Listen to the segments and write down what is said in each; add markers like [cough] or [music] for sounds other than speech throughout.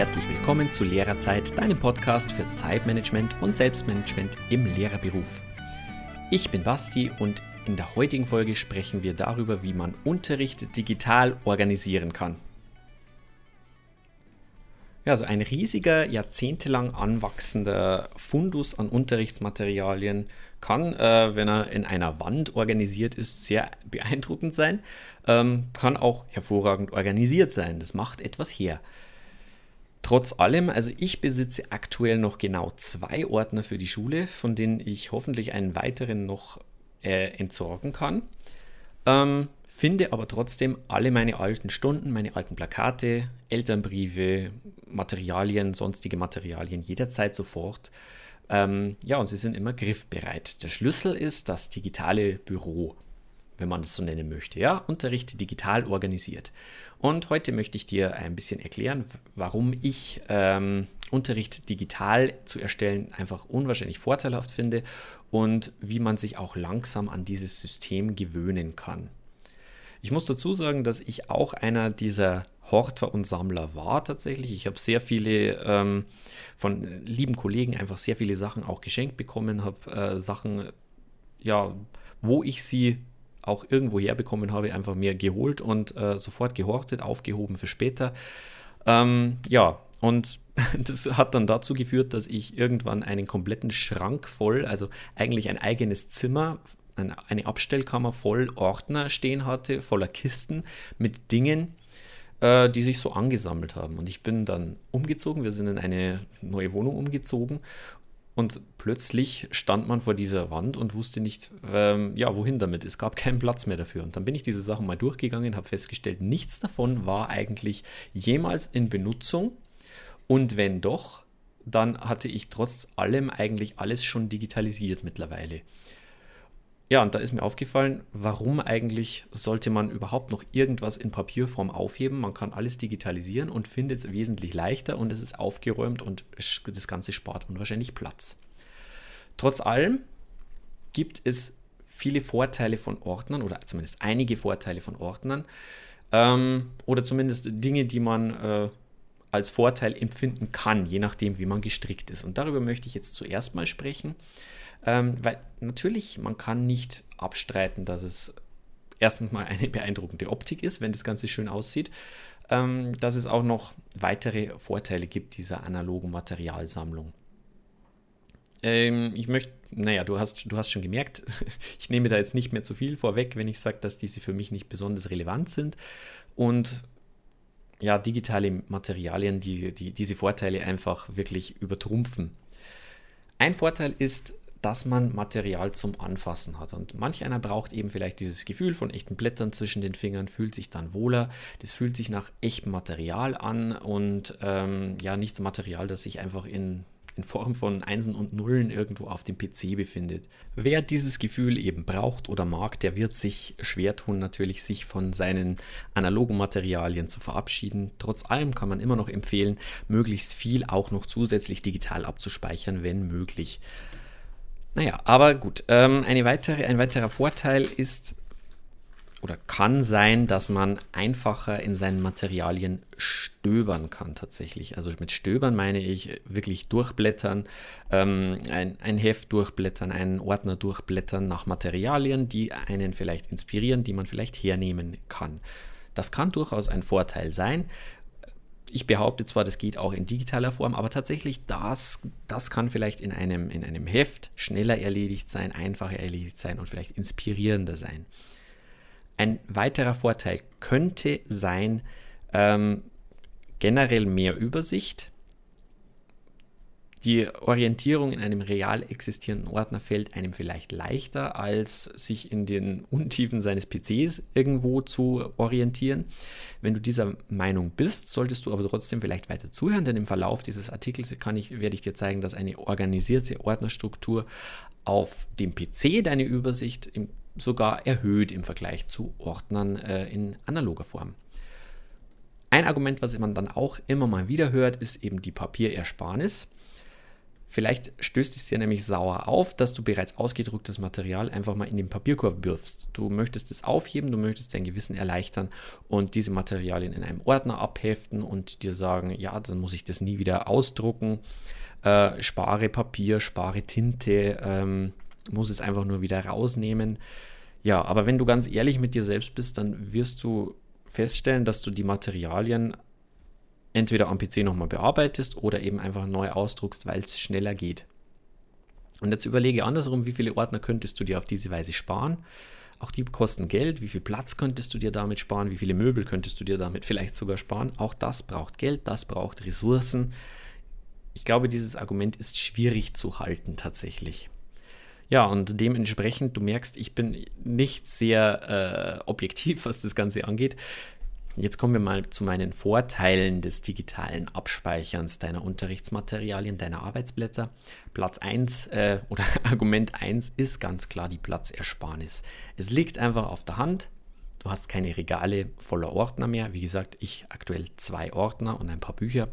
herzlich willkommen zu Lehrerzeit, deinem Podcast für Zeitmanagement und Selbstmanagement im Lehrerberuf. Ich bin Basti und in der heutigen Folge sprechen wir darüber, wie man Unterricht digital organisieren kann. Ja, also ein riesiger, jahrzehntelang anwachsender Fundus an Unterrichtsmaterialien kann, äh, wenn er in einer Wand organisiert ist, sehr beeindruckend sein, ähm, kann auch hervorragend organisiert sein. Das macht etwas her. Trotz allem, also ich besitze aktuell noch genau zwei Ordner für die Schule, von denen ich hoffentlich einen weiteren noch äh, entsorgen kann. Ähm, finde aber trotzdem alle meine alten Stunden, meine alten Plakate, Elternbriefe, Materialien, sonstige Materialien jederzeit sofort. Ähm, ja, und sie sind immer griffbereit. Der Schlüssel ist das digitale Büro, wenn man es so nennen möchte. Ja, Unterricht digital organisiert. Und heute möchte ich dir ein bisschen erklären, warum ich ähm, Unterricht digital zu erstellen einfach unwahrscheinlich vorteilhaft finde und wie man sich auch langsam an dieses System gewöhnen kann. Ich muss dazu sagen, dass ich auch einer dieser Horter und Sammler war tatsächlich. Ich habe sehr viele ähm, von lieben Kollegen einfach sehr viele Sachen auch geschenkt bekommen, habe äh, Sachen, ja, wo ich sie auch irgendwo herbekommen habe, einfach mir geholt und äh, sofort gehortet, aufgehoben für später. Ähm, ja, und [laughs] das hat dann dazu geführt, dass ich irgendwann einen kompletten Schrank voll, also eigentlich ein eigenes Zimmer eine Abstellkammer voll Ordner stehen hatte, voller Kisten mit Dingen, äh, die sich so angesammelt haben. Und ich bin dann umgezogen, wir sind in eine neue Wohnung umgezogen und plötzlich stand man vor dieser Wand und wusste nicht, ähm, ja, wohin damit. Es gab keinen Platz mehr dafür. Und dann bin ich diese Sachen mal durchgegangen, habe festgestellt, nichts davon war eigentlich jemals in Benutzung. Und wenn doch, dann hatte ich trotz allem eigentlich alles schon digitalisiert mittlerweile. Ja, und da ist mir aufgefallen, warum eigentlich sollte man überhaupt noch irgendwas in Papierform aufheben? Man kann alles digitalisieren und findet es wesentlich leichter und es ist aufgeräumt und das Ganze spart unwahrscheinlich Platz. Trotz allem gibt es viele Vorteile von Ordnern oder zumindest einige Vorteile von Ordnern ähm, oder zumindest Dinge, die man äh, als Vorteil empfinden kann, je nachdem, wie man gestrickt ist. Und darüber möchte ich jetzt zuerst mal sprechen. Ähm, weil natürlich, man kann nicht abstreiten, dass es erstens mal eine beeindruckende Optik ist, wenn das Ganze schön aussieht, ähm, dass es auch noch weitere Vorteile gibt dieser analogen Materialsammlung. Ähm, ich möchte, naja, du hast, du hast schon gemerkt, [laughs] ich nehme da jetzt nicht mehr zu viel vorweg, wenn ich sage, dass diese für mich nicht besonders relevant sind und ja, digitale Materialien, die, die diese Vorteile einfach wirklich übertrumpfen. Ein Vorteil ist, dass man Material zum Anfassen hat. Und manch einer braucht eben vielleicht dieses Gefühl von echten Blättern zwischen den Fingern, fühlt sich dann wohler. Das fühlt sich nach echtem Material an und ähm, ja, nichts Material, das sich einfach in, in Form von Einsen und Nullen irgendwo auf dem PC befindet. Wer dieses Gefühl eben braucht oder mag, der wird sich schwer tun, natürlich sich von seinen analogen Materialien zu verabschieden. Trotz allem kann man immer noch empfehlen, möglichst viel auch noch zusätzlich digital abzuspeichern, wenn möglich. Naja, aber gut. Ähm, eine weitere, ein weiterer Vorteil ist oder kann sein, dass man einfacher in seinen Materialien stöbern kann tatsächlich. Also mit stöbern meine ich wirklich durchblättern, ähm, ein, ein Heft durchblättern, einen Ordner durchblättern nach Materialien, die einen vielleicht inspirieren, die man vielleicht hernehmen kann. Das kann durchaus ein Vorteil sein ich behaupte zwar, das geht auch in digitaler Form, aber tatsächlich das, das kann vielleicht in einem, in einem Heft schneller erledigt sein, einfacher erledigt sein und vielleicht inspirierender sein. Ein weiterer Vorteil könnte sein, ähm, generell mehr Übersicht, die Orientierung in einem real existierenden Ordner fällt einem vielleicht leichter, als sich in den Untiefen seines PCs irgendwo zu orientieren. Wenn du dieser Meinung bist, solltest du aber trotzdem vielleicht weiter zuhören, denn im Verlauf dieses Artikels kann ich, werde ich dir zeigen, dass eine organisierte Ordnerstruktur auf dem PC deine Übersicht im, sogar erhöht im Vergleich zu Ordnern äh, in analoger Form. Ein Argument, was man dann auch immer mal wieder hört, ist eben die Papierersparnis. Vielleicht stößt es dir nämlich sauer auf, dass du bereits ausgedrucktes Material einfach mal in den Papierkorb wirfst. Du möchtest es aufheben, du möchtest dein Gewissen erleichtern und diese Materialien in einem Ordner abheften und dir sagen, ja, dann muss ich das nie wieder ausdrucken. Äh, spare Papier, spare Tinte, ähm, muss es einfach nur wieder rausnehmen. Ja, aber wenn du ganz ehrlich mit dir selbst bist, dann wirst du feststellen, dass du die Materialien entweder am PC nochmal bearbeitest oder eben einfach neu ausdruckst, weil es schneller geht. Und jetzt überlege andersrum, wie viele Ordner könntest du dir auf diese Weise sparen? Auch die kosten Geld. Wie viel Platz könntest du dir damit sparen? Wie viele Möbel könntest du dir damit vielleicht sogar sparen? Auch das braucht Geld, das braucht Ressourcen. Ich glaube, dieses Argument ist schwierig zu halten tatsächlich. Ja, und dementsprechend, du merkst, ich bin nicht sehr äh, objektiv, [laughs] was das Ganze angeht. Jetzt kommen wir mal zu meinen Vorteilen des digitalen Abspeicherns deiner Unterrichtsmaterialien, deiner Arbeitsplätze. Platz 1 äh, oder [laughs] Argument 1 ist ganz klar die Platzersparnis. Es liegt einfach auf der Hand. Du hast keine Regale voller Ordner mehr. Wie gesagt, ich aktuell zwei Ordner und ein paar Bücher.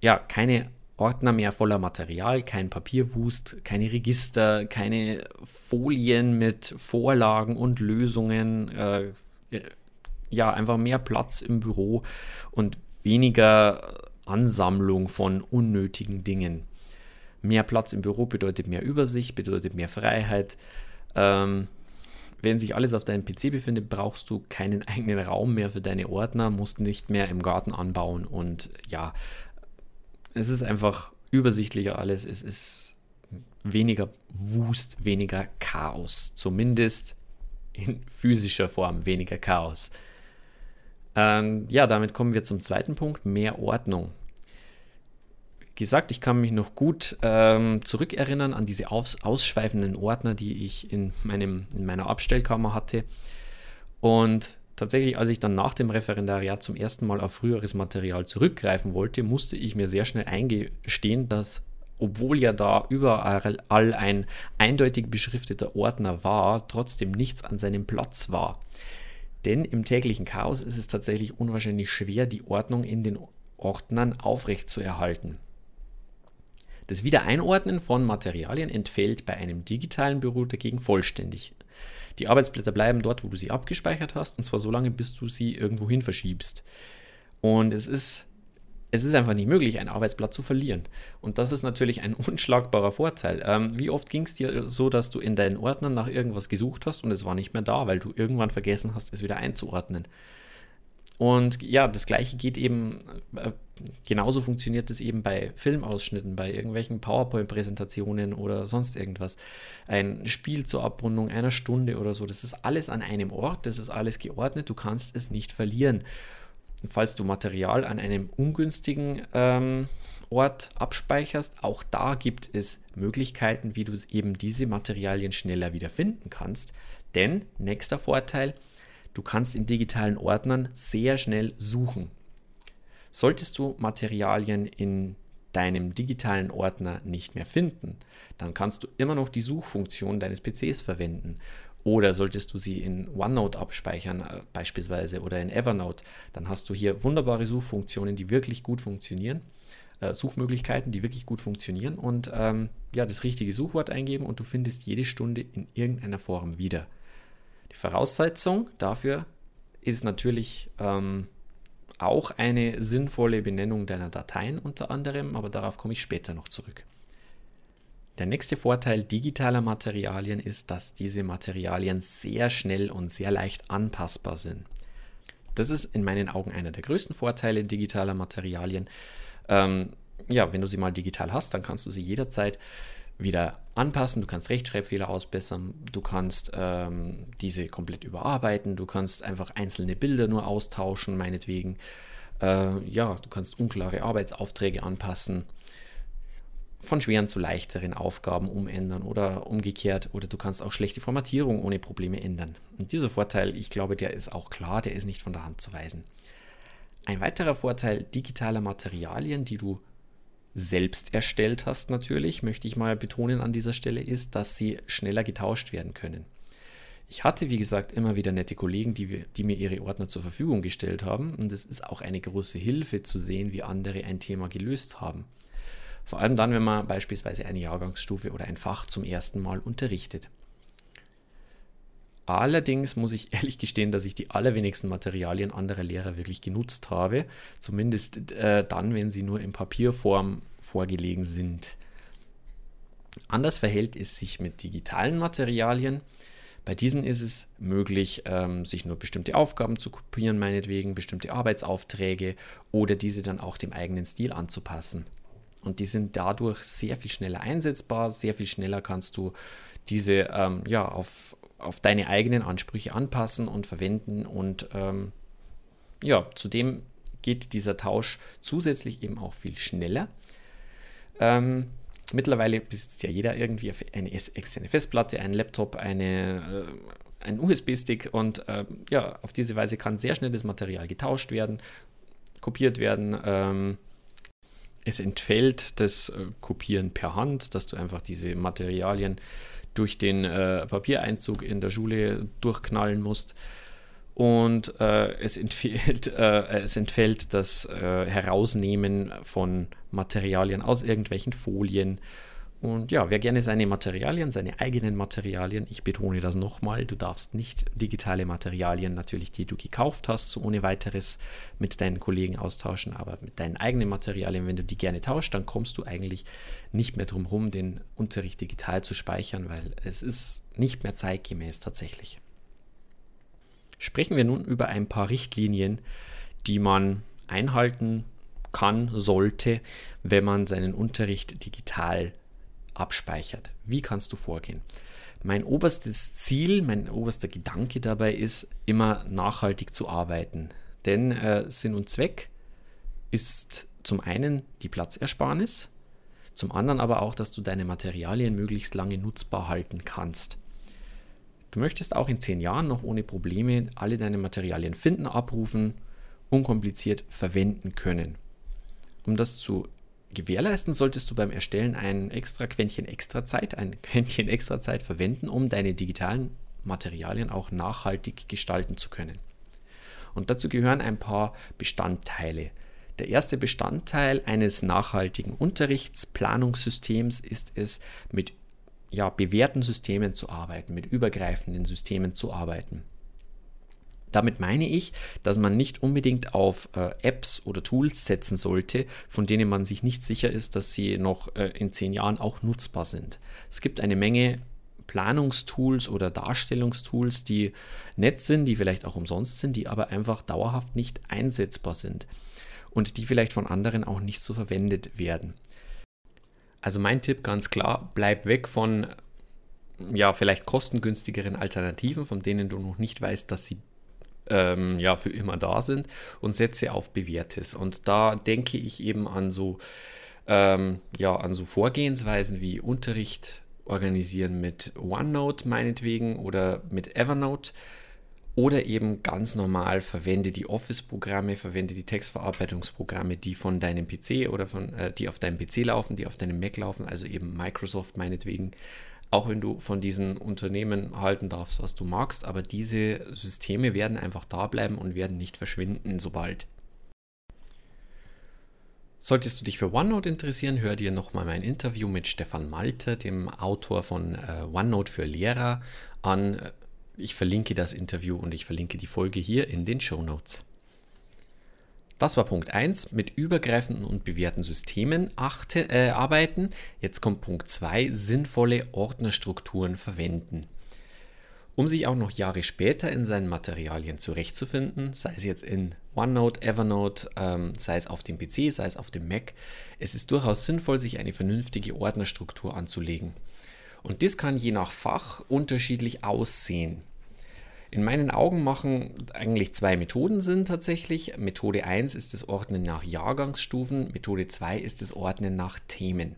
Ja, keine Ordner mehr voller Material, kein Papierwust, keine Register, keine Folien mit Vorlagen und Lösungen. Äh, ja, einfach mehr Platz im Büro und weniger Ansammlung von unnötigen Dingen. Mehr Platz im Büro bedeutet mehr Übersicht, bedeutet mehr Freiheit. Ähm, wenn sich alles auf deinem PC befindet, brauchst du keinen [laughs] eigenen Raum mehr für deine Ordner, musst nicht mehr im Garten anbauen und ja, es ist einfach übersichtlicher alles. Es ist weniger Wust, weniger Chaos. Zumindest in physischer Form weniger Chaos. Ähm, ja, damit kommen wir zum zweiten Punkt, mehr Ordnung. Wie gesagt, ich kann mich noch gut ähm, zurückerinnern an diese aus, ausschweifenden Ordner, die ich in, meinem, in meiner Abstellkammer hatte. Und tatsächlich, als ich dann nach dem Referendariat zum ersten Mal auf früheres Material zurückgreifen wollte, musste ich mir sehr schnell eingestehen, dass obwohl ja da überall ein eindeutig beschrifteter Ordner war, trotzdem nichts an seinem Platz war. Denn im täglichen Chaos ist es tatsächlich unwahrscheinlich schwer, die Ordnung in den Ordnern aufrechtzuerhalten. Das Wiedereinordnen von Materialien entfällt bei einem digitalen Büro dagegen vollständig. Die Arbeitsblätter bleiben dort, wo du sie abgespeichert hast, und zwar so lange, bis du sie irgendwohin verschiebst. Und es ist, es ist einfach nicht möglich, ein Arbeitsblatt zu verlieren. Und das ist natürlich ein [laughs] unschlagbarer Vorteil. Ähm, wie oft ging es dir so, dass du in deinen Ordnern nach irgendwas gesucht hast und es war nicht mehr da, weil du irgendwann vergessen hast, es wieder einzuordnen? Und ja, das gleiche geht eben, äh, genauso funktioniert es eben bei Filmausschnitten, bei irgendwelchen PowerPoint-Präsentationen oder sonst irgendwas. Ein Spiel zur Abrundung einer Stunde oder so, das ist alles an einem Ort, das ist alles geordnet, du kannst es nicht verlieren. Falls du Material an einem ungünstigen ähm, Ort abspeicherst, auch da gibt es Möglichkeiten, wie du eben diese Materialien schneller wieder finden kannst. Denn, nächster Vorteil, Du kannst in digitalen Ordnern sehr schnell suchen. Solltest du Materialien in deinem digitalen Ordner nicht mehr finden, dann kannst du immer noch die Suchfunktion deines PCs verwenden. Oder solltest du sie in OneNote abspeichern, äh, beispielsweise, oder in Evernote, dann hast du hier wunderbare Suchfunktionen, die wirklich gut funktionieren. Äh, Suchmöglichkeiten, die wirklich gut funktionieren und ähm, ja, das richtige Suchwort eingeben und du findest jede Stunde in irgendeiner Form wieder. Die Voraussetzung dafür ist natürlich ähm, auch eine sinnvolle Benennung deiner Dateien unter anderem, aber darauf komme ich später noch zurück. Der nächste Vorteil digitaler Materialien ist, dass diese Materialien sehr schnell und sehr leicht anpassbar sind. Das ist in meinen Augen einer der größten Vorteile digitaler Materialien. Ähm, ja, wenn du sie mal digital hast, dann kannst du sie jederzeit wieder anpassen, du kannst Rechtschreibfehler ausbessern, du kannst ähm, diese komplett überarbeiten, du kannst einfach einzelne Bilder nur austauschen, meinetwegen. Äh, ja, du kannst unklare Arbeitsaufträge anpassen, von schweren zu leichteren Aufgaben umändern oder umgekehrt, oder du kannst auch schlechte Formatierung ohne Probleme ändern. Und dieser Vorteil, ich glaube, der ist auch klar, der ist nicht von der Hand zu weisen. Ein weiterer Vorteil digitaler Materialien, die du selbst erstellt hast, natürlich, möchte ich mal betonen an dieser Stelle, ist, dass sie schneller getauscht werden können. Ich hatte, wie gesagt, immer wieder nette Kollegen, die, die, mir ihre Ordner zur Verfügung gestellt haben. Und es ist auch eine große Hilfe zu sehen, wie andere ein Thema gelöst haben. Vor allem dann, wenn man beispielsweise eine Jahrgangsstufe oder ein Fach zum ersten Mal unterrichtet. Allerdings muss ich [laughs] ehrlich gestehen, dass ich die allerwenigsten Materialien anderer Lehrer wirklich genutzt habe. Zumindest äh, dann, wenn sie nur in Papierform vorgelegen sind. Anders verhält es sich mit digitalen Materialien. Bei diesen ist es möglich, ähm, sich nur bestimmte Aufgaben zu kopieren, meinetwegen bestimmte Arbeitsaufträge oder diese dann auch dem eigenen Stil anzupassen. Und die sind dadurch sehr viel schneller einsetzbar, sehr viel schneller kannst du diese ähm, ja, auf, auf deine eigenen Ansprüche anpassen und verwenden. Und ähm, ja, zudem geht dieser Tausch zusätzlich eben auch viel schneller. Ähm, mittlerweile besitzt ja jeder irgendwie eine externe Festplatte, einen Laptop, eine, äh, einen USB-Stick und äh, ja, auf diese Weise kann sehr schnell das Material getauscht werden, kopiert werden. Ähm, es entfällt das äh, Kopieren per Hand, dass du einfach diese Materialien durch den äh, Papiereinzug in der Schule durchknallen musst. Und äh, es, entfällt, [laughs] äh, es entfällt das äh, Herausnehmen von Materialien aus irgendwelchen Folien. Und ja, wer gerne seine Materialien, seine eigenen Materialien, ich betone das nochmal, du darfst nicht digitale Materialien, natürlich die du gekauft hast, so ohne weiteres mit deinen Kollegen austauschen, aber mit deinen eigenen Materialien, wenn du die gerne tauscht, dann kommst du eigentlich nicht mehr drum herum, den Unterricht digital zu speichern, weil es ist nicht mehr zeitgemäß tatsächlich. Sprechen wir nun über ein paar Richtlinien, die man einhalten kann, sollte, wenn man seinen Unterricht digital abspeichert. Wie kannst du vorgehen? Mein oberstes Ziel, mein oberster Gedanke dabei ist, immer nachhaltig zu arbeiten. Denn äh, Sinn und Zweck ist zum einen die Platzersparnis, zum anderen aber auch, dass du deine Materialien möglichst lange nutzbar halten kannst. Du möchtest auch in zehn Jahren noch ohne Probleme alle deine Materialien finden, abrufen, unkompliziert verwenden können. Um das zu gewährleisten, solltest du beim Erstellen ein extra Quäntchen extra Zeit, ein [laughs] Quäntchen extra Zeit verwenden, um deine digitalen Materialien auch nachhaltig gestalten zu können. Und dazu gehören ein paar Bestandteile. Der erste Bestandteil eines nachhaltigen Unterrichtsplanungssystems ist es, mit ja, bewährten Systemen zu arbeiten, mit übergreifenden Systemen zu arbeiten. Damit meine ich, dass man nicht unbedingt auf äh, Apps oder Tools setzen sollte, von denen man sich nicht sicher ist, dass sie noch äh, in zehn Jahren auch nutzbar sind. Es gibt eine Menge Planungstools oder Darstellungstools, die nett sind, die vielleicht auch umsonst sind, die aber einfach dauerhaft nicht einsetzbar sind und die vielleicht von anderen auch nicht so verwendet werden. Also mein Tipp ganz klar, bleib weg von ja, vielleicht kostengünstigeren Alternativen, von denen du noch nicht weißt, dass sie ähm, ja, für immer da sind und setze auf Bewährtes. Und da denke ich eben an so, ähm, ja, an so Vorgehensweisen wie Unterricht organisieren mit OneNote meinetwegen oder mit Evernote oder eben ganz normal verwende die Office-Programme, verwende die Textverarbeitungsprogramme, die von deinem PC oder von, äh, die auf deinem PC laufen, die auf deinem Mac laufen, also eben Microsoft meinetwegen. Auch wenn du von diesen Unternehmen halten darfst, was du magst, aber diese Systeme werden einfach da bleiben und werden nicht verschwinden, sobald. Solltest du dich für OneNote interessieren, hör dir nochmal mein Interview mit Stefan Malte, dem Autor von äh, OneNote für Lehrer, an ich verlinke das Interview und ich verlinke die Folge hier in den Show Notes. Das war Punkt 1, mit übergreifenden und bewährten Systemen achte, äh, arbeiten. Jetzt kommt Punkt 2, sinnvolle Ordnerstrukturen verwenden. Um sich auch noch Jahre später in seinen Materialien zurechtzufinden, sei es jetzt in OneNote, Evernote, ähm, sei es auf dem PC, sei es auf dem Mac, es ist durchaus sinnvoll, sich eine vernünftige Ordnerstruktur anzulegen. Und das kann je nach Fach unterschiedlich aussehen. In meinen Augen machen eigentlich zwei Methoden Sinn tatsächlich. Methode 1 ist das Ordnen nach Jahrgangsstufen, Methode 2 ist das Ordnen nach Themen.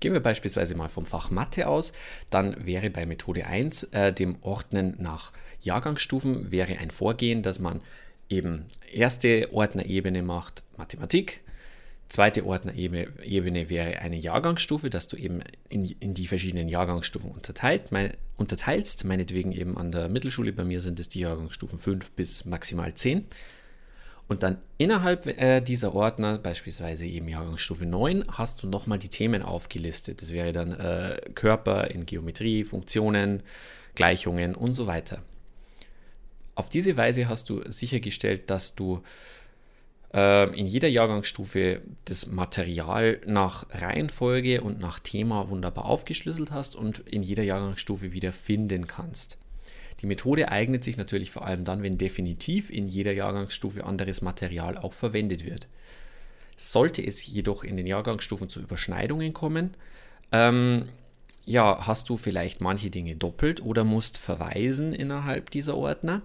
Gehen wir beispielsweise mal vom Fach Mathe aus, dann wäre bei Methode 1 äh, dem Ordnen nach Jahrgangsstufen wäre ein Vorgehen, dass man eben erste Ordnerebene macht Mathematik, Zweite Ordnerebene wäre eine Jahrgangsstufe, dass du eben in, in die verschiedenen Jahrgangsstufen unterteilt, unterteilst. Meinetwegen eben an der Mittelschule, bei mir sind es die Jahrgangsstufen 5 bis maximal 10. Und dann innerhalb äh, dieser Ordner, beispielsweise eben Jahrgangsstufe 9, hast du nochmal die Themen aufgelistet. Das wäre dann äh, Körper in Geometrie, Funktionen, Gleichungen und so weiter. Auf diese Weise hast du sichergestellt, dass du äh, in jeder Jahrgangsstufe das Material nach Reihenfolge und nach Thema wunderbar aufgeschlüsselt hast und in jeder Jahrgangsstufe wieder finden kannst. Die Methode eignet sich natürlich vor allem dann, wenn definitiv in jeder Jahrgangsstufe anderes Material auch verwendet wird. Sollte es jedoch in den Jahrgangsstufen zu Überschneidungen kommen, ähm, ja, hast du vielleicht manche Dinge doppelt oder musst verweisen innerhalb dieser Ordner.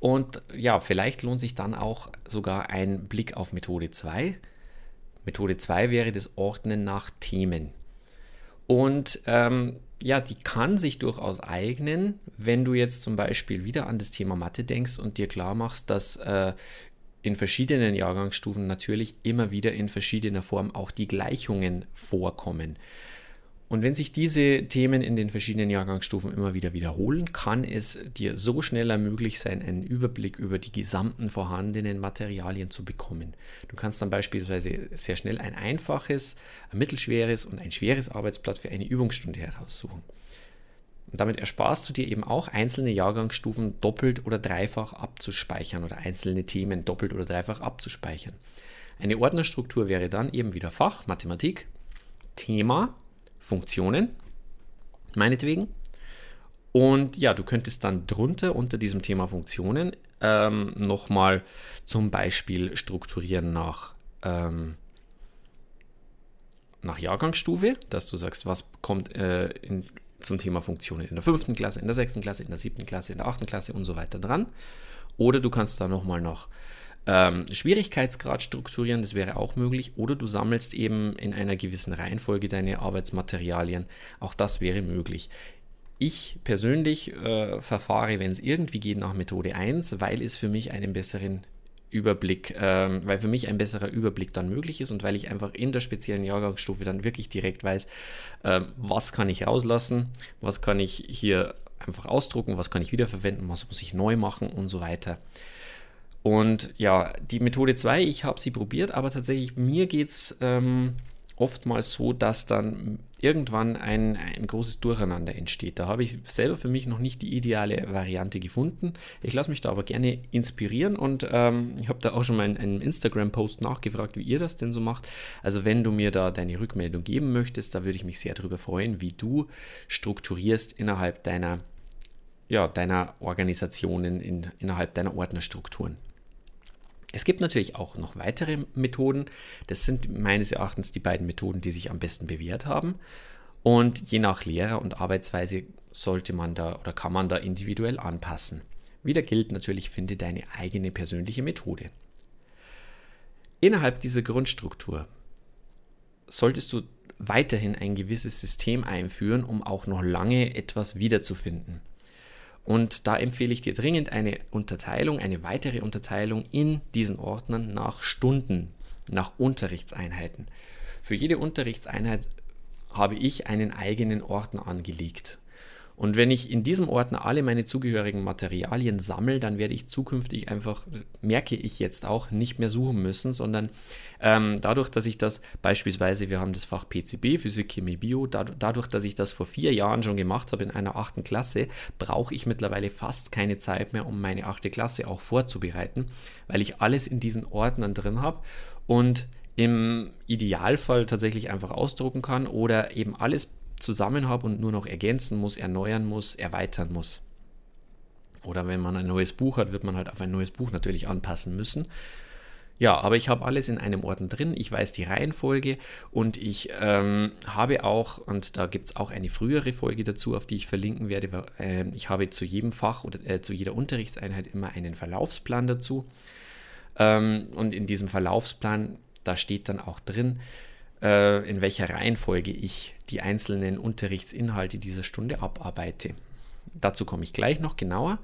Und ja, vielleicht lohnt sich dann auch sogar ein Blick auf Methode 2. Methode 2 wäre das Ordnen nach Themen. Und ähm, ja, die kann sich durchaus eignen, wenn du jetzt zum Beispiel wieder an das Thema Mathe denkst und dir klar machst, dass äh, in verschiedenen Jahrgangsstufen natürlich immer wieder in verschiedener Form auch die Gleichungen vorkommen. Und wenn sich diese Themen in den verschiedenen Jahrgangsstufen immer wieder wiederholen, kann es dir so schneller möglich sein, einen Überblick über die gesamten vorhandenen Materialien zu bekommen. Du kannst dann beispielsweise sehr schnell ein einfaches, ein mittelschweres und ein schweres Arbeitsblatt für eine Übungsstunde heraussuchen. Und damit ersparst du dir eben auch einzelne Jahrgangsstufen doppelt oder dreifach abzuspeichern oder einzelne Themen doppelt oder dreifach abzuspeichern. Eine Ordnerstruktur wäre dann eben wieder Fach, Mathematik, Thema, Funktionen, meinetwegen. Und ja, du könntest dann drunter unter diesem Thema Funktionen ähm, nochmal zum Beispiel strukturieren nach, ähm, nach Jahrgangsstufe, dass du sagst, was kommt äh, in, zum Thema Funktionen in der fünften Klasse, in der sechsten Klasse, in der siebten Klasse, in der achten Klasse und so weiter dran. Oder du kannst da nochmal nach ähm, Schwierigkeitsgrad strukturieren, das wäre auch möglich. Oder du sammelst eben in einer gewissen Reihenfolge deine Arbeitsmaterialien. Auch das wäre möglich. Ich persönlich äh, verfahre, wenn es irgendwie geht, nach Methode 1, weil es für mich einen besseren Überblick, ähm, weil für mich ein besserer Überblick dann möglich ist und weil ich einfach in der speziellen Jahrgangsstufe dann wirklich direkt weiß, ähm, was kann ich rauslassen, was kann ich hier einfach ausdrucken, was kann ich wiederverwenden, was muss ich neu machen und so weiter. Und ja, die Methode 2, ich habe sie probiert, aber tatsächlich mir geht es ähm, oftmals so, dass dann irgendwann ein, ein großes Durcheinander entsteht. Da habe ich selber für mich noch nicht die ideale Variante gefunden. Ich lasse mich da aber gerne inspirieren und ähm, ich habe da auch schon mal in einem Instagram-Post nachgefragt, wie ihr das denn so macht. Also wenn du mir da deine Rückmeldung geben möchtest, da würde ich mich sehr darüber freuen, wie du strukturierst innerhalb deiner, ja, deiner Organisationen, in, innerhalb deiner Ordnerstrukturen. Es gibt natürlich auch noch weitere Methoden. Das sind meines Erachtens die beiden Methoden, die sich am besten bewährt haben. Und je nach Lehrer und Arbeitsweise sollte man da oder kann man da individuell anpassen. Wieder gilt natürlich, finde deine eigene persönliche Methode. Innerhalb dieser Grundstruktur solltest du weiterhin ein gewisses System einführen, um auch noch lange etwas wiederzufinden. Und da empfehle ich dir dringend eine Unterteilung, eine weitere Unterteilung in diesen Ordnern nach Stunden, nach Unterrichtseinheiten. Für jede Unterrichtseinheit habe ich einen eigenen Ordner angelegt. Und wenn ich in diesem Ordner alle meine zugehörigen Materialien sammle, dann werde ich zukünftig einfach, merke ich jetzt auch, nicht mehr suchen müssen, sondern ähm, dadurch, dass ich das beispielsweise, wir haben das Fach PCB, Physik, Chemie, Bio, dadurch, dass ich das vor vier Jahren schon gemacht habe in einer achten Klasse, brauche ich mittlerweile fast keine Zeit mehr, um meine achte Klasse auch vorzubereiten, weil ich alles in diesen Ordnern drin habe und im Idealfall tatsächlich einfach ausdrucken kann oder eben alles zusammen habe und nur noch ergänzen muss, erneuern muss, erweitern muss. Oder wenn man ein neues Buch hat, wird man halt auf ein neues Buch natürlich anpassen müssen. Ja, aber ich habe alles in einem Ordner drin. Ich weiß die Reihenfolge und ich ähm, habe auch, und da gibt es auch eine frühere Folge dazu, auf die ich verlinken werde. Äh, ich habe zu jedem Fach oder äh, zu jeder Unterrichtseinheit immer einen Verlaufsplan dazu. Ähm, und in diesem Verlaufsplan, da steht dann auch drin, äh, in welcher Reihenfolge ich die einzelnen Unterrichtsinhalte dieser Stunde abarbeite. Dazu komme ich gleich noch genauer.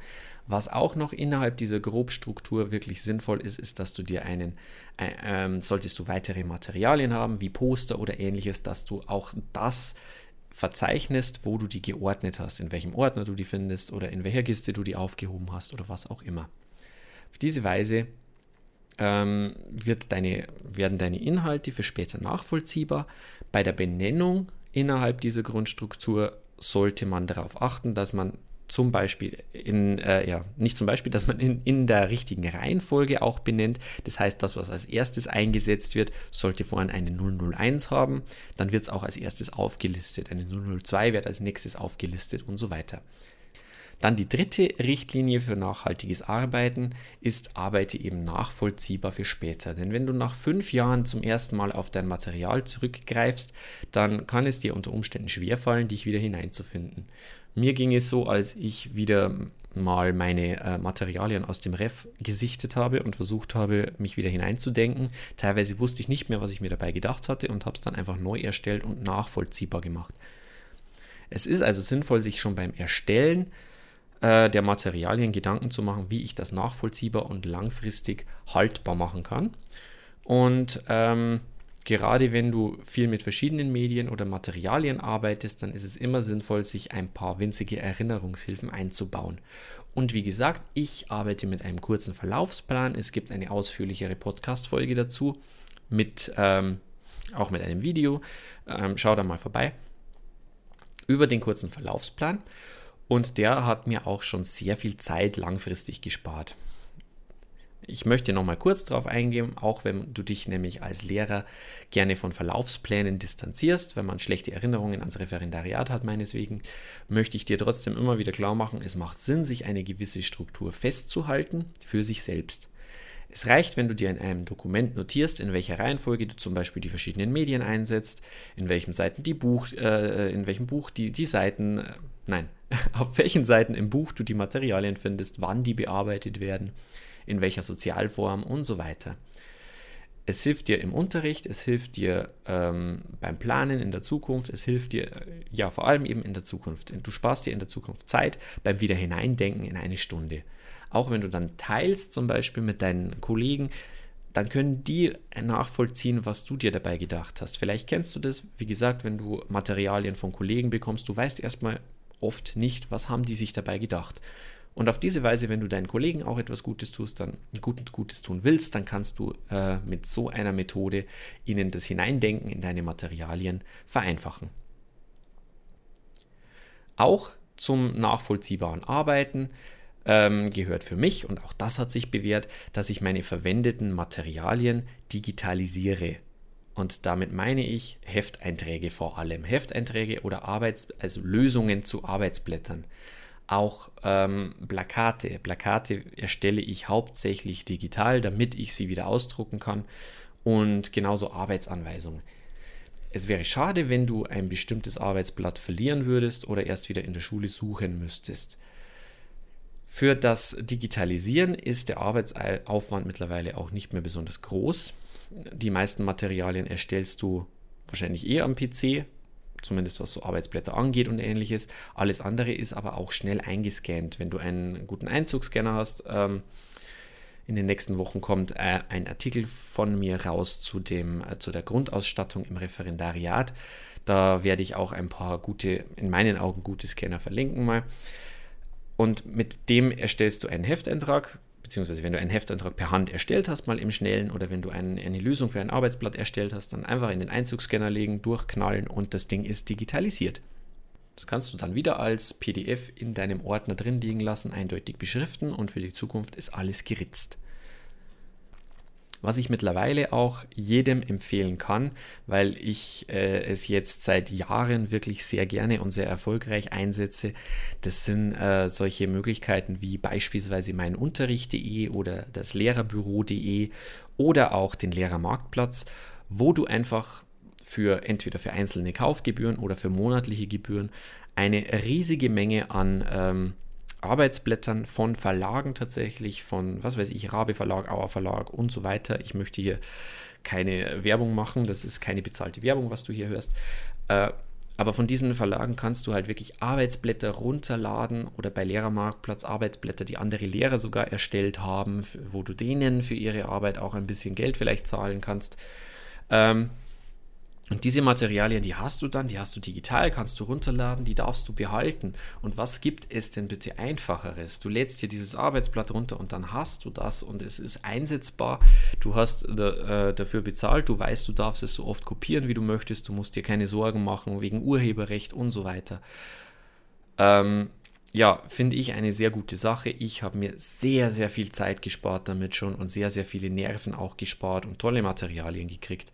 Was auch noch innerhalb dieser Grobstruktur wirklich sinnvoll ist, ist, dass du dir einen, äh, ähm, solltest du weitere Materialien haben, wie Poster oder ähnliches, dass du auch das verzeichnest, wo du die geordnet hast, in welchem Ordner du die findest oder in welcher Kiste du die aufgehoben hast oder was auch immer. Auf diese Weise ähm, wird deine, werden deine Inhalte für später nachvollziehbar. Bei der Benennung innerhalb dieser Grundstruktur sollte man darauf achten, dass man zum Beispiel in, äh, ja, nicht zum Beispiel, dass man in, in der richtigen Reihenfolge auch benennt. Das heißt, das, was als erstes eingesetzt wird, sollte vorhin eine 001 haben. Dann wird es auch als erstes aufgelistet. Eine 002 wird als nächstes aufgelistet und so weiter. Dann die dritte Richtlinie für nachhaltiges Arbeiten ist, arbeite eben nachvollziehbar für später. Denn wenn du nach fünf Jahren zum ersten Mal auf dein Material zurückgreifst, dann kann es dir unter Umständen schwerfallen, dich wieder hineinzufinden. Mir ging es so, als ich wieder mal meine äh, Materialien aus dem Ref gesichtet habe und versucht habe, mich wieder hineinzudenken. Teilweise wusste ich nicht mehr, was ich mir dabei gedacht hatte und habe es dann einfach neu erstellt und nachvollziehbar gemacht. Es ist also sinnvoll, sich schon beim Erstellen äh, der Materialien Gedanken zu machen, wie ich das nachvollziehbar und langfristig haltbar machen kann. Und ähm, gerade wenn du viel mit verschiedenen Medien oder Materialien arbeitest, dann ist es immer sinnvoll, sich ein paar winzige Erinnerungshilfen einzubauen. Und wie gesagt, ich arbeite mit einem kurzen Verlaufsplan. Es gibt eine ausführlichere Podcast-Folge dazu, mit, ähm, auch mit einem Video. Ähm, schau da mal vorbei. Über den kurzen Verlaufsplan. Und der hat mir auch schon sehr viel Zeit langfristig gespart. Ich möchte noch mal kurz darauf eingehen, auch wenn du dich nämlich als Lehrer gerne von Verlaufsplänen distanzierst, wenn man schlechte Erinnerungen ans Referendariat hat, meineswegen, möchte ich dir trotzdem immer wieder klar machen, es macht Sinn, sich eine gewisse Struktur festzuhalten für sich selbst. Es reicht, wenn du dir in einem Dokument notierst, in welcher Reihenfolge du zum Beispiel die verschiedenen Medien einsetzt, in welchem Seiten die Buch, äh, in welchem Buch die, die Seiten, äh, nein, [laughs] auf welchen Seiten im Buch du die Materialien findest, wann die bearbeitet werden in welcher Sozialform und so weiter. Es hilft dir im Unterricht, es hilft dir ähm, beim Planen in der Zukunft, es hilft dir äh, ja vor allem eben in der Zukunft. Du sparst dir in der Zukunft Zeit beim Wiederhineindenken in eine Stunde. Auch wenn du dann teilst, zum Beispiel mit deinen Kollegen, dann können die nachvollziehen, was du dir dabei gedacht hast. Vielleicht kennst du das, wie gesagt, wenn du Materialien von Kollegen bekommst, du weißt erstmal oft nicht, was haben die sich dabei gedacht. Und auf diese Weise, wenn du deinen Kollegen auch etwas Gutes tust, dann gut, Gutes tun willst, dann kannst du äh, mit so einer Methode ihnen das Hineindenken in deine Materialien vereinfachen. Auch zum nachvollziehbaren Arbeiten ähm, gehört für mich, und auch das hat sich bewährt, dass ich meine verwendeten Materialien digitalisiere. Und damit meine ich Hefteinträge vor allem. Hefteinträge oder Arbeits also Lösungen zu Arbeitsblättern auch ähm, Plakate. Plakate erstelle ich hauptsächlich digital, damit ich sie wieder ausdrucken kann und genauso Arbeitsanweisungen. Es wäre schade, wenn du ein bestimmtes Arbeitsblatt verlieren würdest oder erst wieder in der Schule suchen müsstest. Für das Digitalisieren ist der Arbeitsaufwand mittlerweile auch nicht mehr besonders groß. Die meisten Materialien erstellst du wahrscheinlich eh am PC, zumindest was so Arbeitsblätter angeht und ähnliches. Alles andere ist aber auch schnell eingescannt. Wenn du einen guten Einzugsscanner hast, ähm, in den nächsten Wochen kommt äh, ein Artikel von mir raus zu, dem, äh, zu der Grundausstattung im Referendariat. Da werde ich auch ein paar gute, in meinen Augen gute Scanner verlinken mal. Und mit dem erstellst du einen Hefteintrag beziehungsweise wenn du einen Heftantrag per Hand erstellt hast, mal im Schnellen, oder wenn du ein, eine Lösung für ein Arbeitsblatt erstellt hast, dann einfach in den Einzugsscanner legen, durchknallen und das Ding ist digitalisiert. Das kannst du dann wieder als PDF in deinem Ordner drin liegen lassen, eindeutig beschriften und für die Zukunft ist alles geritzt was ich mittlerweile auch jedem empfehlen kann, weil ich äh, es jetzt seit Jahren wirklich sehr gerne und sehr erfolgreich einsetze. Das sind äh, solche Möglichkeiten wie beispielsweise mein Unterricht.de oder das Lehrerbüro.de oder auch den Lehrermarktplatz, wo du einfach für entweder für einzelne Kaufgebühren oder für monatliche Gebühren eine riesige Menge an ähm, Arbeitsblättern von Verlagen tatsächlich, von, was weiß ich, Rabe Verlag, Auer Verlag und so weiter. Ich möchte hier keine Werbung machen, das ist keine bezahlte Werbung, was du hier hörst. Äh, aber von diesen Verlagen kannst du halt wirklich Arbeitsblätter runterladen oder bei Lehrermarktplatz Arbeitsblätter, die andere Lehrer sogar erstellt haben, wo du denen für ihre Arbeit auch ein bisschen Geld vielleicht zahlen kannst. Ähm, Und diese Materialien, die hast du dann, die hast du digital, kannst du runterladen, die darfst du behalten. Und was gibt es denn bitte einfacheres? Du lädst dir dieses Arbeitsblatt runter und dann hast du das und es ist einsetzbar. Du hast äh, dafür bezahlt, du weißt, du darfst es so oft kopieren, wie du möchtest, du musst dir keine Sorgen machen wegen Urheberrecht und so weiter. Ähm, ja, finde ich eine sehr gute Sache. Ich habe mir sehr, sehr viel Zeit gespart damit schon und sehr, sehr viele Nerven auch gespart und tolle Materialien gekriegt.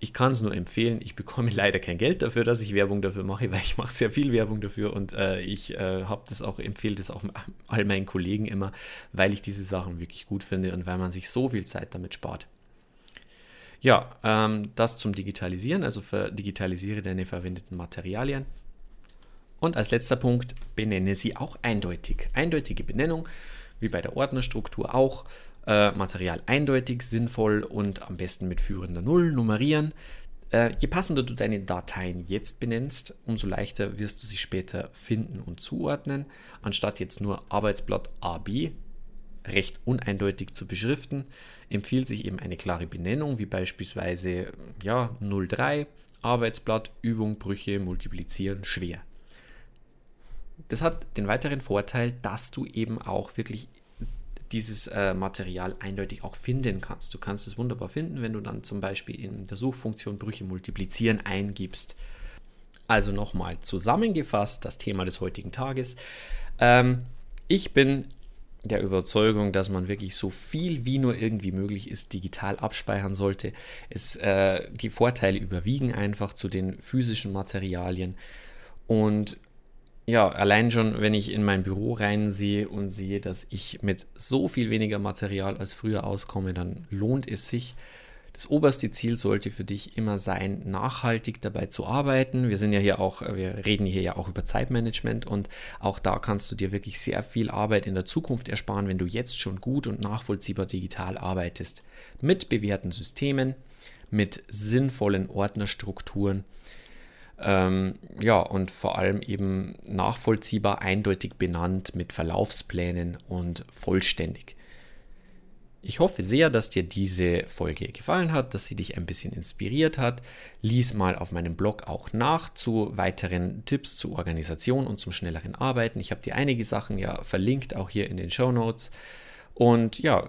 Ich kann es nur empfehlen. Ich bekomme [laughs] leider kein Geld dafür, dass ich Werbung dafür mache, weil ich mache sehr viel Werbung dafür und äh, ich äh, habe das auch empfehle das auch all meinen Kollegen immer, weil ich diese Sachen wirklich gut finde und weil man sich so viel Zeit damit spart. Ja, ähm, das zum Digitalisieren, also digitalisiere deine verwendeten Materialien. Und als letzter Punkt benenne sie auch eindeutig. Eindeutige Benennung, wie bei der Ordnerstruktur auch äh, Material eindeutig, sinnvoll und am besten mit führender Null nummerieren. Äh, je passender du deine Dateien jetzt benennst, umso leichter wirst du sie später finden und zuordnen, anstatt jetzt nur Arbeitsblatt AB recht uneindeutig zu beschriften, empfiehlt sich eben eine klare Benennung, wie beispielsweise ja, 03, Arbeitsblatt, Übung, Brüche, Multiplizieren, schwer. Das hat den weiteren Vorteil, dass du eben auch wirklich dieses äh, Material eindeutig auch finden kannst. Du kannst es wunderbar finden, wenn du dann zum Beispiel in der Suchfunktion Brüche multiplizieren eingibst. Also nochmal zusammengefasst das Thema des heutigen Tages. Ähm, ich bin der Überzeugung, dass man wirklich so viel wie nur irgendwie möglich ist digital abspeichern sollte. Es, äh, die Vorteile überwiegen einfach zu den physischen Materialien. Und ja, allein schon, wenn ich in mein Büro reinsehe und sehe, dass ich mit so viel weniger Material als früher auskomme, dann lohnt es sich. Das oberste Ziel sollte für dich immer sein, nachhaltig dabei zu arbeiten. Wir sind ja hier auch, wir reden hier ja auch über Zeitmanagement und auch da kannst du dir wirklich sehr viel Arbeit in der Zukunft ersparen, wenn du jetzt schon gut und nachvollziehbar digital arbeitest. Mit bewährten Systemen, mit sinnvollen Ordnerstrukturen ähm, ja, und vor allem eben nachvollziehbar, eindeutig benannt mit Verlaufsplänen und vollständig. Ich hoffe sehr, dass dir diese Folge gefallen hat, dass sie dich ein bisschen inspiriert hat. Lies mal auf meinem Blog auch nach zu weiteren Tipps zur Organisation und zum schnelleren Arbeiten. Ich habe dir einige Sachen ja verlinkt, auch hier in den Show Notes. Und ja,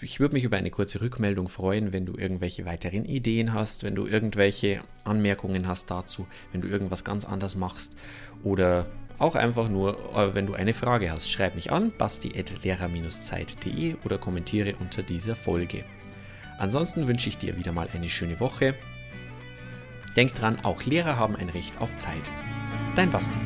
ich würde mich über eine kurze Rückmeldung freuen, wenn du irgendwelche weiteren Ideen hast, wenn du irgendwelche Anmerkungen hast dazu, wenn du irgendwas ganz anders machst oder auch einfach nur, äh, wenn du eine Frage hast. Schreib mich an, basti.lehrer-zeit.de oder kommentiere unter dieser Folge. Ansonsten wünsche ich dir wieder mal eine schöne Woche. Denk dran, auch Lehrer haben ein Recht auf Zeit. Dein Basti.